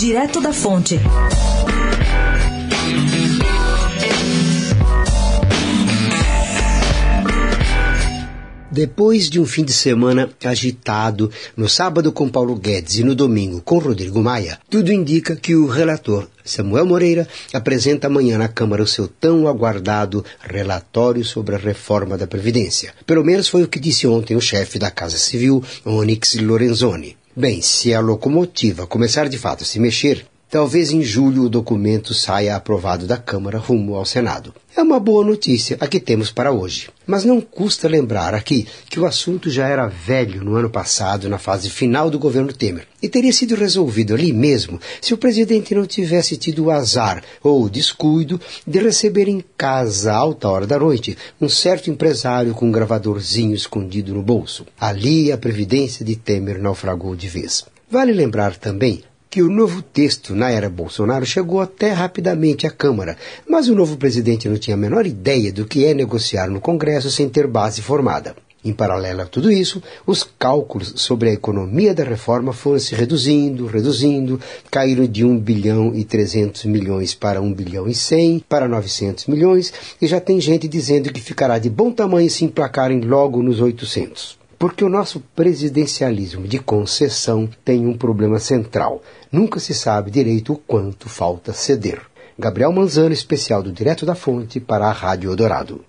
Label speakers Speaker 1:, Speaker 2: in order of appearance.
Speaker 1: Direto da Fonte.
Speaker 2: Depois de um fim de semana agitado, no sábado com Paulo Guedes e no domingo com Rodrigo Maia, tudo indica que o relator Samuel Moreira apresenta amanhã na Câmara o seu tão aguardado relatório sobre a reforma da Previdência. Pelo menos foi o que disse ontem o chefe da Casa Civil, Onyx Lorenzoni. Bem, se a locomotiva começar de fato a se mexer, Talvez em julho o documento saia aprovado da Câmara rumo ao Senado. É uma boa notícia a que temos para hoje. Mas não custa lembrar aqui que o assunto já era velho no ano passado, na fase final do governo Temer, e teria sido resolvido ali mesmo se o presidente não tivesse tido o azar ou o descuido de receber em casa, alta hora da noite, um certo empresário com um gravadorzinho escondido no bolso. Ali a previdência de Temer naufragou de vez. Vale lembrar também que o novo texto na era Bolsonaro chegou até rapidamente à Câmara, mas o novo presidente não tinha a menor ideia do que é negociar no Congresso sem ter base formada. Em paralelo a tudo isso, os cálculos sobre a economia da reforma foram se reduzindo, reduzindo, caíram de 1 bilhão e 300 milhões para 1 bilhão e 100, para 900 milhões, e já tem gente dizendo que ficará de bom tamanho se emplacarem logo nos 800. Porque o nosso presidencialismo de concessão tem um problema central. Nunca se sabe direito o quanto falta ceder. Gabriel Manzano, especial do Direto da Fonte, para a Rádio Eldorado.